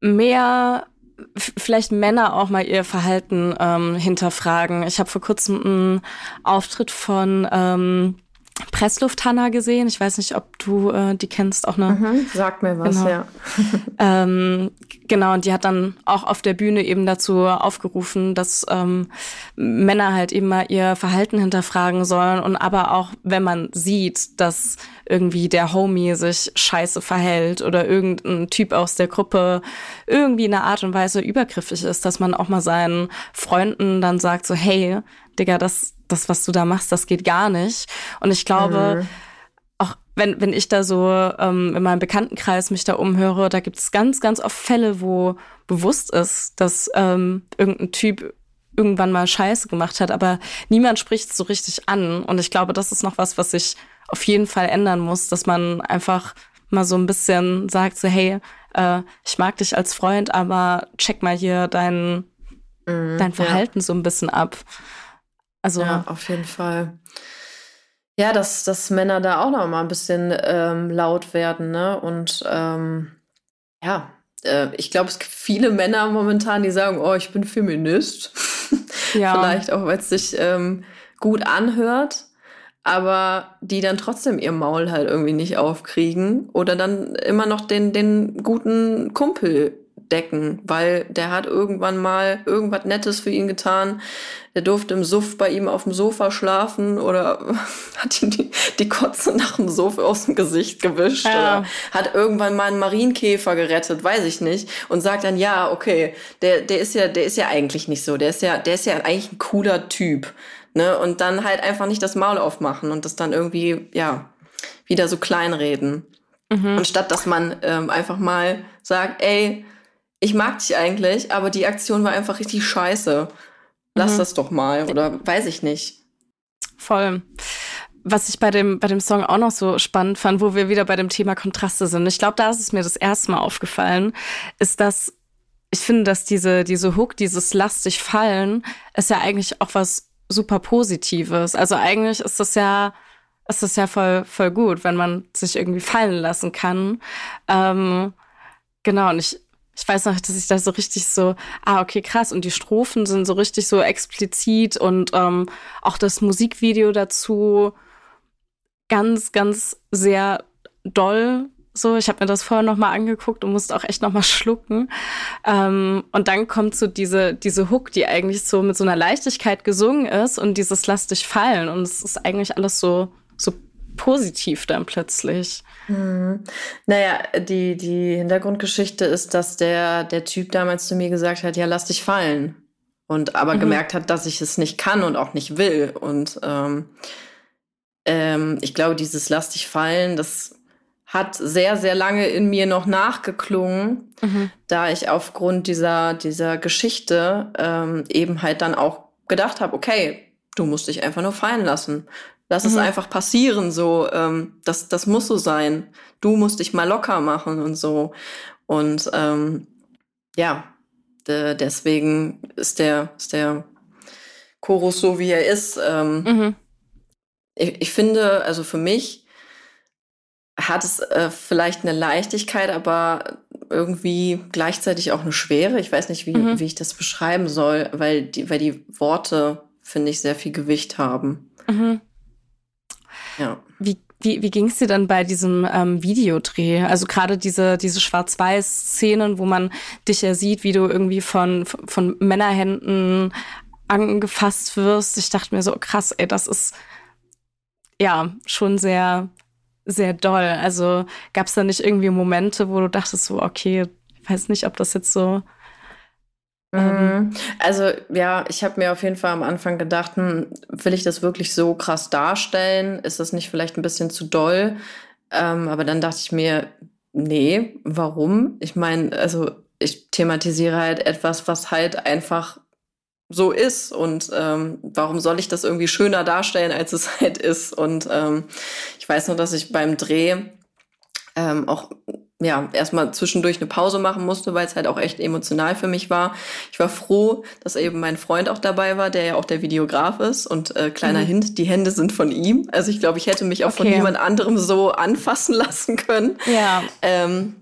mehr vielleicht Männer auch mal ihr Verhalten ähm, hinterfragen. Ich habe vor kurzem einen Auftritt von ähm, Presslufthanna gesehen. Ich weiß nicht, ob du äh, die kennst, auch eine. Mhm, sag mir was, genau. ja. [LAUGHS] [LAUGHS] ähm, genau, und die hat dann auch auf der Bühne eben dazu aufgerufen, dass ähm, Männer halt eben mal ihr Verhalten hinterfragen sollen und aber auch, wenn man sieht, dass irgendwie der Homie sich scheiße verhält oder irgendein Typ aus der Gruppe irgendwie in einer Art und Weise übergriffig ist, dass man auch mal seinen Freunden dann sagt so, hey, Digga, das, das, was du da machst, das geht gar nicht. Und ich glaube, mhm. auch wenn, wenn ich da so ähm, in meinem Bekanntenkreis mich da umhöre, da gibt es ganz, ganz oft Fälle, wo bewusst ist, dass ähm, irgendein Typ irgendwann mal Scheiße gemacht hat, aber niemand spricht so richtig an. Und ich glaube, das ist noch was, was sich auf jeden Fall ändern muss, dass man einfach mal so ein bisschen sagt, so hey, äh, ich mag dich als Freund, aber check mal hier dein, mhm, dein Verhalten ja. so ein bisschen ab. Also ja, auf jeden Fall. Ja, dass, dass Männer da auch noch mal ein bisschen ähm, laut werden, ne? Und ähm, ja, äh, ich glaube, es gibt viele Männer momentan, die sagen, oh, ich bin Feminist. [LAUGHS] Ja. Vielleicht auch, weil es sich ähm, gut anhört, aber die dann trotzdem ihr Maul halt irgendwie nicht aufkriegen oder dann immer noch den, den guten Kumpel decken, weil der hat irgendwann mal irgendwas Nettes für ihn getan. Der durfte im Suff bei ihm auf dem Sofa schlafen oder [LAUGHS] hat ihm die, die Kotze nach dem Sofa aus dem Gesicht gewischt ja. oder hat irgendwann mal einen Marienkäfer gerettet, weiß ich nicht. Und sagt dann, ja, okay, der, der ist ja, der ist ja eigentlich nicht so. Der ist ja, der ist ja eigentlich ein cooler Typ. Ne? Und dann halt einfach nicht das Maul aufmachen und das dann irgendwie, ja, wieder so kleinreden. Mhm. Anstatt dass man ähm, einfach mal sagt, ey, ich mag dich eigentlich, aber die Aktion war einfach richtig scheiße. Lass mhm. das doch mal oder weiß ich nicht. Voll. Was ich bei dem, bei dem Song auch noch so spannend fand, wo wir wieder bei dem Thema Kontraste sind. Ich glaube, da ist es mir das erste Mal aufgefallen, ist, dass ich finde, dass diese, diese Hook, dieses lastig fallen, ist ja eigentlich auch was super Positives. Also eigentlich ist das ja, ist das ja voll, voll gut, wenn man sich irgendwie fallen lassen kann. Ähm, genau, und ich, ich weiß noch, dass ich da so richtig so, ah, okay, krass. Und die Strophen sind so richtig so explizit und ähm, auch das Musikvideo dazu ganz, ganz sehr doll. So, ich habe mir das vorher noch mal angeguckt und musste auch echt noch mal schlucken. Ähm, und dann kommt so diese diese Hook, die eigentlich so mit so einer Leichtigkeit gesungen ist und dieses Lass dich fallen und es ist eigentlich alles so so positiv dann plötzlich. Hm. Naja, die, die Hintergrundgeschichte ist, dass der, der Typ damals zu mir gesagt hat, ja, lass dich fallen. Und aber mhm. gemerkt hat, dass ich es nicht kann und auch nicht will. Und ähm, ähm, ich glaube, dieses lass dich fallen, das hat sehr, sehr lange in mir noch nachgeklungen, mhm. da ich aufgrund dieser, dieser Geschichte ähm, eben halt dann auch gedacht habe, okay, du musst dich einfach nur fallen lassen Lass mhm. es einfach passieren, so, ähm, das, das muss so sein. Du musst dich mal locker machen und so. Und ähm, ja, de deswegen ist der, ist der Chorus so, wie er ist. Ähm, mhm. ich, ich finde, also für mich hat es äh, vielleicht eine Leichtigkeit, aber irgendwie gleichzeitig auch eine Schwere. Ich weiß nicht, wie, mhm. wie ich das beschreiben soll, weil die, weil die Worte, finde ich, sehr viel Gewicht haben. Mhm. Ja. Wie, wie, wie ging es dir dann bei diesem ähm, Videodreh? Also gerade diese, diese Schwarz-Weiß-Szenen, wo man dich ja sieht, wie du irgendwie von, von Männerhänden angefasst wirst. Ich dachte mir so, krass, ey, das ist ja schon sehr, sehr doll. Also gab es da nicht irgendwie Momente, wo du dachtest so, okay, ich weiß nicht, ob das jetzt so mhm. Also ja, ich habe mir auf jeden Fall am Anfang gedacht, hm, will ich das wirklich so krass darstellen? Ist das nicht vielleicht ein bisschen zu doll? Ähm, aber dann dachte ich mir, nee, warum? Ich meine, also ich thematisiere halt etwas, was halt einfach so ist und ähm, warum soll ich das irgendwie schöner darstellen, als es [LAUGHS] halt ist? Und ähm, ich weiß nur, dass ich beim Dreh ähm, auch ja, erstmal zwischendurch eine Pause machen musste, weil es halt auch echt emotional für mich war. Ich war froh, dass eben mein Freund auch dabei war, der ja auch der Videograf ist. Und äh, kleiner mhm. Hint, die Hände sind von ihm. Also ich glaube, ich hätte mich auch okay. von jemand anderem so anfassen [LAUGHS] lassen können. Ja. Ähm,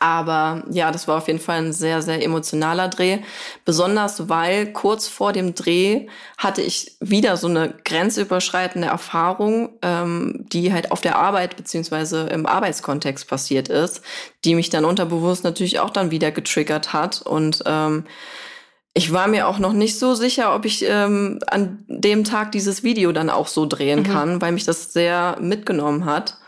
aber ja, das war auf jeden Fall ein sehr, sehr emotionaler Dreh. Besonders weil kurz vor dem Dreh hatte ich wieder so eine grenzüberschreitende Erfahrung, ähm, die halt auf der Arbeit beziehungsweise im Arbeitskontext passiert ist, die mich dann unterbewusst natürlich auch dann wieder getriggert hat. Und ähm, ich war mir auch noch nicht so sicher, ob ich ähm, an dem Tag dieses Video dann auch so drehen mhm. kann, weil mich das sehr mitgenommen hat.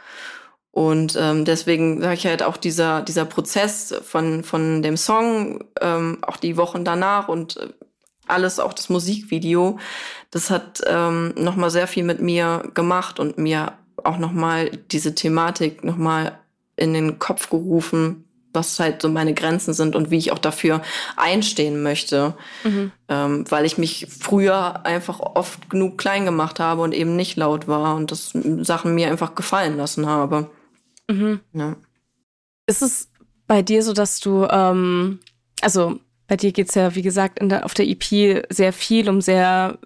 Und ähm, deswegen sage ich halt auch dieser, dieser Prozess von, von dem Song, ähm, auch die Wochen danach und äh, alles, auch das Musikvideo, das hat ähm, nochmal sehr viel mit mir gemacht und mir auch nochmal diese Thematik nochmal in den Kopf gerufen, was halt so meine Grenzen sind und wie ich auch dafür einstehen möchte. Mhm. Ähm, weil ich mich früher einfach oft genug klein gemacht habe und eben nicht laut war und das Sachen mir einfach gefallen lassen habe. Mhm. Ja. Ist es bei dir so, dass du, ähm, also bei dir geht es ja, wie gesagt, der, auf der EP sehr viel um sehr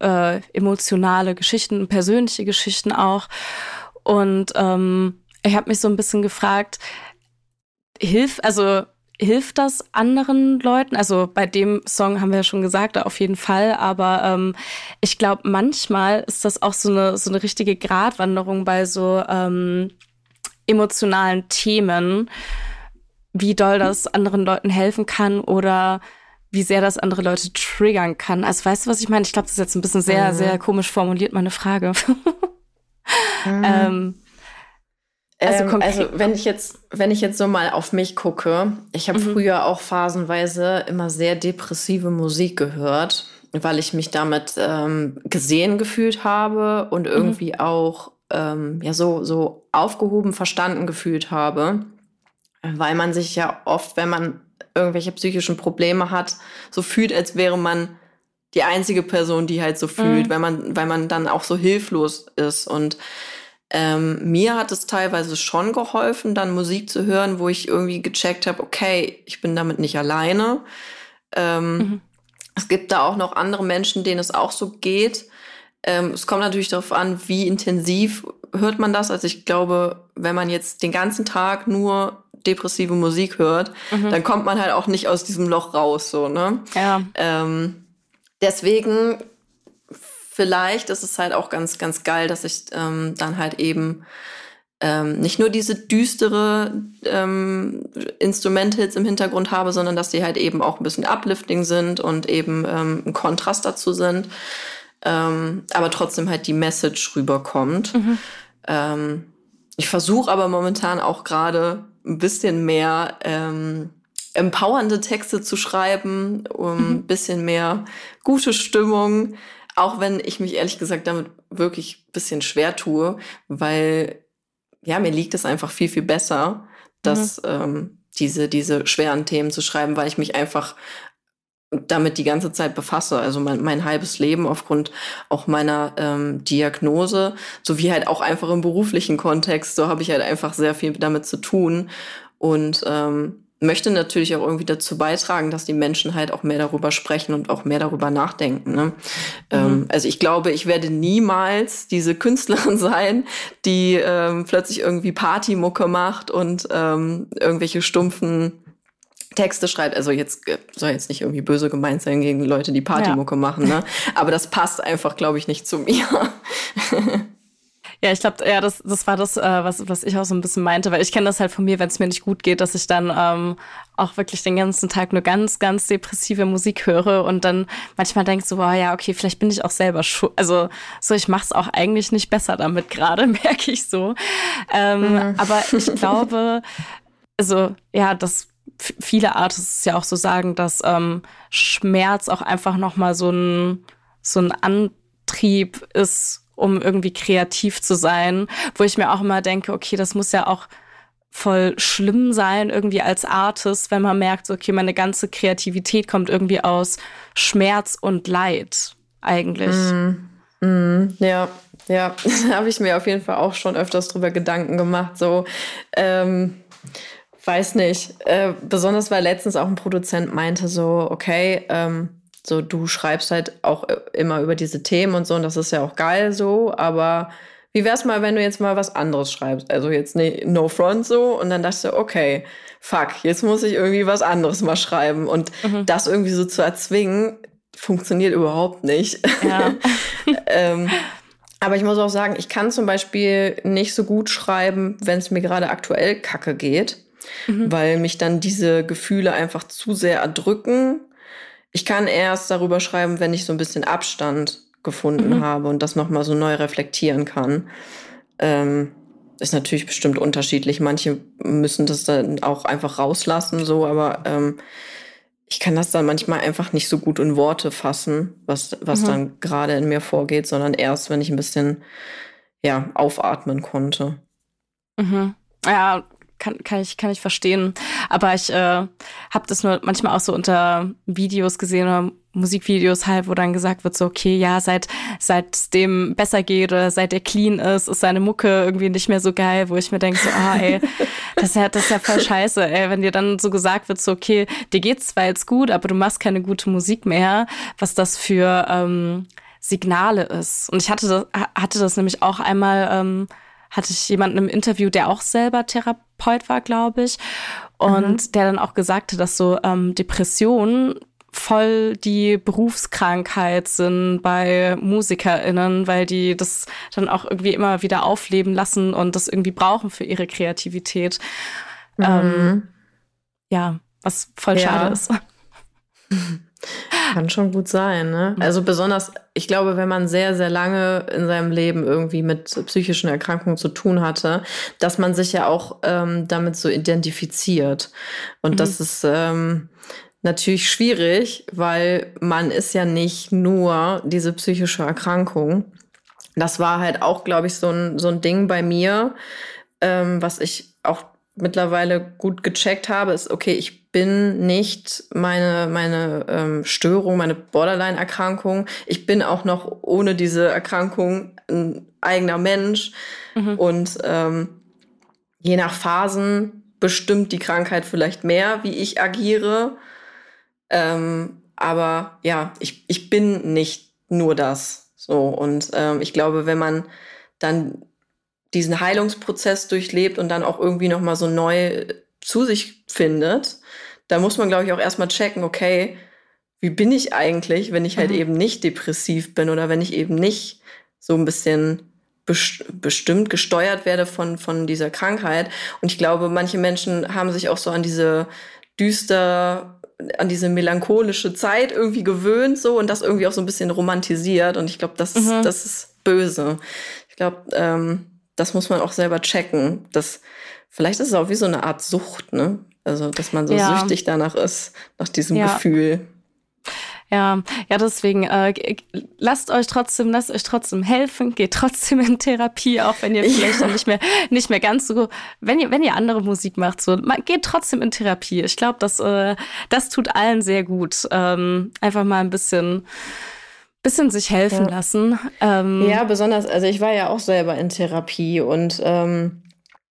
äh, emotionale Geschichten, persönliche Geschichten auch. Und ähm, ich habe mich so ein bisschen gefragt, hilft, also hilft das anderen Leuten? Also bei dem Song haben wir ja schon gesagt, auf jeden Fall. Aber ähm, ich glaube, manchmal ist das auch so eine so eine richtige Gratwanderung bei so ähm, emotionalen Themen, wie doll das anderen Leuten helfen kann oder wie sehr das andere Leute triggern kann. Also weißt du, was ich meine? Ich glaube, das ist jetzt ein bisschen sehr, mhm. sehr komisch formuliert, meine Frage. [LAUGHS] mhm. ähm, also, ähm, also, wenn ich jetzt, wenn ich jetzt so mal auf mich gucke, ich habe mhm. früher auch phasenweise immer sehr depressive Musik gehört, weil ich mich damit ähm, gesehen gefühlt habe und mhm. irgendwie auch ähm, ja so, so aufgehoben verstanden gefühlt habe, weil man sich ja oft, wenn man irgendwelche psychischen Probleme hat, so fühlt, als wäre man die einzige Person, die halt so fühlt, mhm. weil man, weil man dann auch so hilflos ist. Und ähm, mir hat es teilweise schon geholfen, dann Musik zu hören, wo ich irgendwie gecheckt habe, okay, ich bin damit nicht alleine. Ähm, mhm. Es gibt da auch noch andere Menschen, denen es auch so geht. Ähm, es kommt natürlich darauf an, wie intensiv hört man das. Also ich glaube, wenn man jetzt den ganzen Tag nur depressive Musik hört, mhm. dann kommt man halt auch nicht aus diesem Loch raus, so, ne? Ja. Ähm, deswegen, vielleicht ist es halt auch ganz, ganz geil, dass ich ähm, dann halt eben ähm, nicht nur diese düstere ähm, Instrumenthits im Hintergrund habe, sondern dass die halt eben auch ein bisschen uplifting sind und eben ähm, ein Kontrast dazu sind ähm, aber trotzdem halt die Message rüberkommt. Mhm. Ähm, ich versuche aber momentan auch gerade ein bisschen mehr ähm, empowernde Texte zu schreiben, um mhm. ein bisschen mehr gute Stimmung, auch wenn ich mich ehrlich gesagt damit wirklich ein bisschen schwer tue, weil ja, mir liegt es einfach viel, viel besser, dass mhm. ähm, diese, diese schweren Themen zu schreiben, weil ich mich einfach damit die ganze Zeit befasse. Also mein, mein halbes Leben aufgrund auch meiner ähm, Diagnose, sowie halt auch einfach im beruflichen Kontext. So habe ich halt einfach sehr viel damit zu tun. Und ähm, möchte natürlich auch irgendwie dazu beitragen, dass die Menschen halt auch mehr darüber sprechen und auch mehr darüber nachdenken. Ne? Mhm. Ähm, also ich glaube, ich werde niemals diese Künstlerin [LAUGHS] sein, die ähm, plötzlich irgendwie Partymucke macht und ähm, irgendwelche stumpfen Texte schreibt, also jetzt äh, soll jetzt nicht irgendwie böse gemeint sein gegen Leute, die Partymucke ja. machen, ne? Aber das passt einfach, glaube ich, nicht zu mir. [LAUGHS] Ja, ich glaube, ja, das, das war das, äh, was, was ich auch so ein bisschen meinte, weil ich kenne das halt von mir, wenn es mir nicht gut geht, dass ich dann ähm, auch wirklich den ganzen Tag nur ganz, ganz depressive Musik höre und dann manchmal denke so, wow, ja, okay, vielleicht bin ich auch selber schuld. Also so, ich mache es auch eigentlich nicht besser damit gerade, [LAUGHS] merke ich so. Ähm, mhm. Aber ich glaube, also ja, das viele Artists ja auch so sagen, dass ähm, Schmerz auch einfach noch mal so ein so ein Antrieb ist, um irgendwie kreativ zu sein, wo ich mir auch immer denke, okay, das muss ja auch voll schlimm sein irgendwie als Artist, wenn man merkt, okay, meine ganze Kreativität kommt irgendwie aus Schmerz und Leid eigentlich. Mm, mm, ja, ja, da [LAUGHS] habe ich mir auf jeden Fall auch schon öfters drüber Gedanken gemacht. So, ähm, weiß nicht. Äh, besonders weil letztens auch ein Produzent meinte so, okay, ähm, so, du schreibst halt auch äh, immer über diese Themen und so, und das ist ja auch geil so, aber wie wär's mal, wenn du jetzt mal was anderes schreibst? Also jetzt ne, no front so, und dann dachte ich, okay, fuck, jetzt muss ich irgendwie was anderes mal schreiben. Und mhm. das irgendwie so zu erzwingen, funktioniert überhaupt nicht. Ja. [LAUGHS] [LAUGHS] ähm, aber ich muss auch sagen, ich kann zum Beispiel nicht so gut schreiben, wenn es mir gerade aktuell kacke geht, mhm. weil mich dann diese Gefühle einfach zu sehr erdrücken ich kann erst darüber schreiben, wenn ich so ein bisschen Abstand gefunden mhm. habe und das nochmal so neu reflektieren kann. Ähm, ist natürlich bestimmt unterschiedlich. Manche müssen das dann auch einfach rauslassen, so, aber ähm, ich kann das dann manchmal einfach nicht so gut in Worte fassen, was, was mhm. dann gerade in mir vorgeht, sondern erst, wenn ich ein bisschen ja, aufatmen konnte. Mhm. Ja, kann, kann, ich, kann ich verstehen. Aber ich äh, habe das nur manchmal auch so unter Videos gesehen oder Musikvideos halt, wo dann gesagt wird, so, okay, ja, seit, seit dem besser geht oder seit der clean ist, ist seine Mucke irgendwie nicht mehr so geil, wo ich mir denke, so, ah, ey, das ist ja, das ist ja voll scheiße, ey, wenn dir dann so gesagt wird, so, okay, dir geht's zwar jetzt gut, aber du machst keine gute Musik mehr, was das für ähm, Signale ist. Und ich hatte das, hatte das nämlich auch einmal, ähm, hatte ich jemanden im Interview, der auch selber Therapeut war, glaube ich, und mhm. der dann auch gesagt hat, dass so ähm, Depressionen voll die Berufskrankheit sind bei MusikerInnen, weil die das dann auch irgendwie immer wieder aufleben lassen und das irgendwie brauchen für ihre Kreativität. Mhm. Ähm, ja, was voll ja. schade ist. [LAUGHS] Kann schon gut sein, ne? Mhm. Also besonders, ich glaube, wenn man sehr, sehr lange in seinem Leben irgendwie mit psychischen Erkrankungen zu tun hatte, dass man sich ja auch ähm, damit so identifiziert. Und mhm. das ist ähm, natürlich schwierig, weil man ist ja nicht nur diese psychische Erkrankung. Das war halt auch, glaube ich, so ein, so ein Ding bei mir, ähm, was ich auch mittlerweile gut gecheckt habe, ist, okay, ich bin nicht meine, meine ähm, Störung, meine Borderline-Erkrankung. Ich bin auch noch ohne diese Erkrankung ein eigener Mensch. Mhm. Und ähm, je nach Phasen bestimmt die Krankheit vielleicht mehr, wie ich agiere. Ähm, aber ja, ich, ich bin nicht nur das. So. Und ähm, ich glaube, wenn man dann diesen Heilungsprozess durchlebt und dann auch irgendwie nochmal so neu zu sich findet, da muss man, glaube ich, auch erstmal checken, okay, wie bin ich eigentlich, wenn ich halt mhm. eben nicht depressiv bin oder wenn ich eben nicht so ein bisschen bestimmt gesteuert werde von, von dieser Krankheit. Und ich glaube, manche Menschen haben sich auch so an diese düster, an diese melancholische Zeit irgendwie gewöhnt so und das irgendwie auch so ein bisschen romantisiert. Und ich glaube, das, mhm. das ist böse. Ich glaube, ähm, das muss man auch selber checken. Das, vielleicht ist es auch wie so eine Art Sucht, ne? Also, dass man so ja. süchtig danach ist, nach diesem ja. Gefühl. Ja, ja, deswegen äh, lasst euch trotzdem, lasst euch trotzdem helfen, geht trotzdem in Therapie, auch wenn ihr vielleicht ja. nicht mehr nicht mehr ganz so, wenn ihr wenn ihr andere Musik macht, so geht trotzdem in Therapie. Ich glaube, das äh, das tut allen sehr gut. Ähm, einfach mal ein bisschen bisschen sich helfen ja. lassen. Ähm, ja, besonders, also ich war ja auch selber in Therapie und ähm,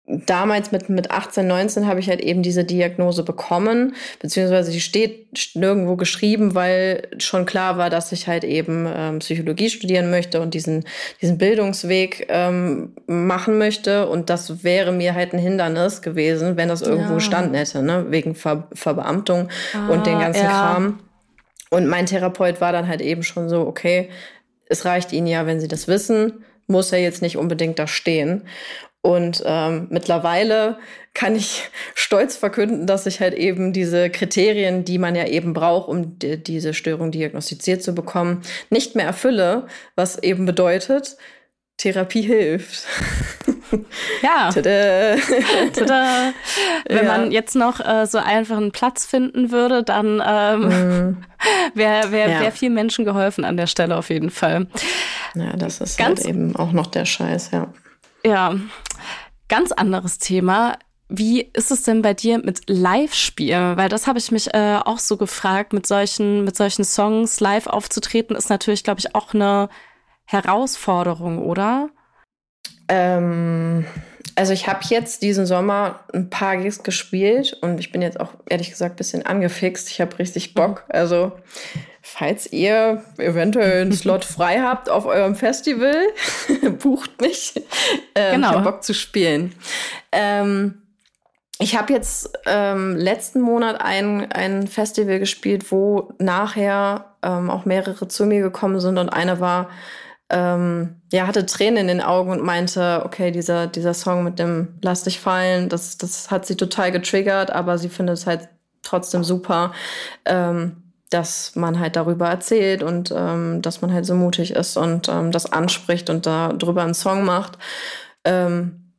damals mit, mit 18, 19 habe ich halt eben diese Diagnose bekommen, beziehungsweise die steht nirgendwo geschrieben, weil schon klar war, dass ich halt eben ähm, Psychologie studieren möchte und diesen, diesen Bildungsweg ähm, machen möchte. Und das wäre mir halt ein Hindernis gewesen, wenn das irgendwo ja. gestanden hätte, ne? wegen Ver Verbeamtung ah, und den ganzen ja. Kram. Und mein Therapeut war dann halt eben schon so, okay, es reicht Ihnen ja, wenn Sie das wissen, muss er jetzt nicht unbedingt da stehen. Und ähm, mittlerweile kann ich stolz verkünden, dass ich halt eben diese Kriterien, die man ja eben braucht, um die, diese Störung diagnostiziert zu bekommen, nicht mehr erfülle, was eben bedeutet, Therapie hilft. [LAUGHS] Ja. Tada. Tada. Wenn ja. man jetzt noch äh, so einfach einen Platz finden würde, dann ähm, [LAUGHS] mm. wäre wär, ja. wär viel Menschen geholfen an der Stelle auf jeden Fall. Ja, das ist Ganz, halt eben auch noch der Scheiß, ja. Ja, ganz anderes Thema. Wie ist es denn bei dir mit Live-Spielen? Weil das habe ich mich äh, auch so gefragt, mit solchen, mit solchen Songs live aufzutreten, ist natürlich, glaube ich, auch eine Herausforderung, oder? Ähm, also ich habe jetzt diesen Sommer ein paar Gigs gespielt und ich bin jetzt auch ehrlich gesagt ein bisschen angefixt. Ich habe richtig Bock. Also falls ihr eventuell einen [LAUGHS] Slot frei habt auf eurem Festival, [LAUGHS] bucht mich. Ähm, genau. Ich habe Bock zu spielen. Ähm, ich habe jetzt ähm, letzten Monat ein, ein Festival gespielt, wo nachher ähm, auch mehrere zu mir gekommen sind und einer war ähm, ja, hatte Tränen in den Augen und meinte, okay, dieser, dieser Song mit dem Lass dich fallen, das, das hat sie total getriggert, aber sie findet es halt trotzdem super, ähm, dass man halt darüber erzählt und ähm, dass man halt so mutig ist und ähm, das anspricht und da drüber einen Song macht. Ähm,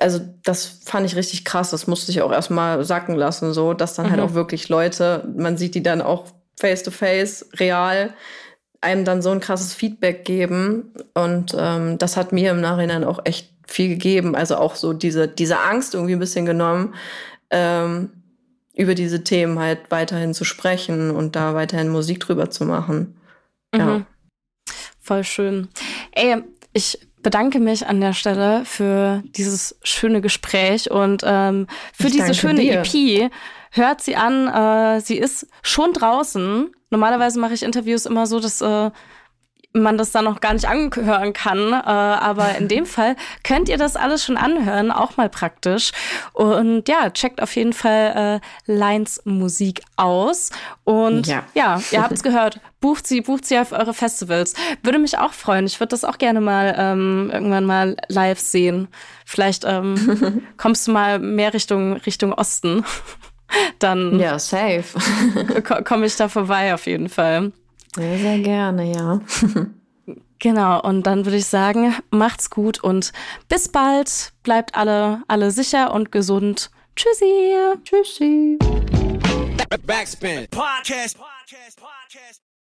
also das fand ich richtig krass, das musste ich auch erstmal sacken lassen, so, dass dann halt mhm. halt auch wirklich Leute, man sieht die dann auch face to face, real, einem dann so ein krasses Feedback geben. Und ähm, das hat mir im Nachhinein auch echt viel gegeben. Also auch so diese, diese Angst irgendwie ein bisschen genommen, ähm, über diese Themen halt weiterhin zu sprechen und da weiterhin Musik drüber zu machen. Ja. Mhm. Voll schön. Ey, ich bedanke mich an der Stelle für dieses schöne Gespräch und ähm, für ich diese schöne dir. EP. Hört sie an, äh, sie ist schon draußen. Normalerweise mache ich Interviews immer so, dass äh, man das dann noch gar nicht anhören kann. Äh, aber in dem [LAUGHS] Fall könnt ihr das alles schon anhören, auch mal praktisch. Und ja, checkt auf jeden Fall äh, Lines Musik aus. Und ja, ja ihr habt es [LAUGHS] gehört. Bucht sie, bucht sie auf eure Festivals. Würde mich auch freuen. Ich würde das auch gerne mal ähm, irgendwann mal live sehen. Vielleicht ähm, [LAUGHS] kommst du mal mehr Richtung, Richtung Osten. Dann ja, safe. [LAUGHS] komme ich da vorbei auf jeden Fall. Sehr, sehr gerne, ja. Genau, und dann würde ich sagen, macht's gut und bis bald. Bleibt alle, alle sicher und gesund. Tschüssi. Tschüssi. Backspin. Podcast. Podcast. Podcast.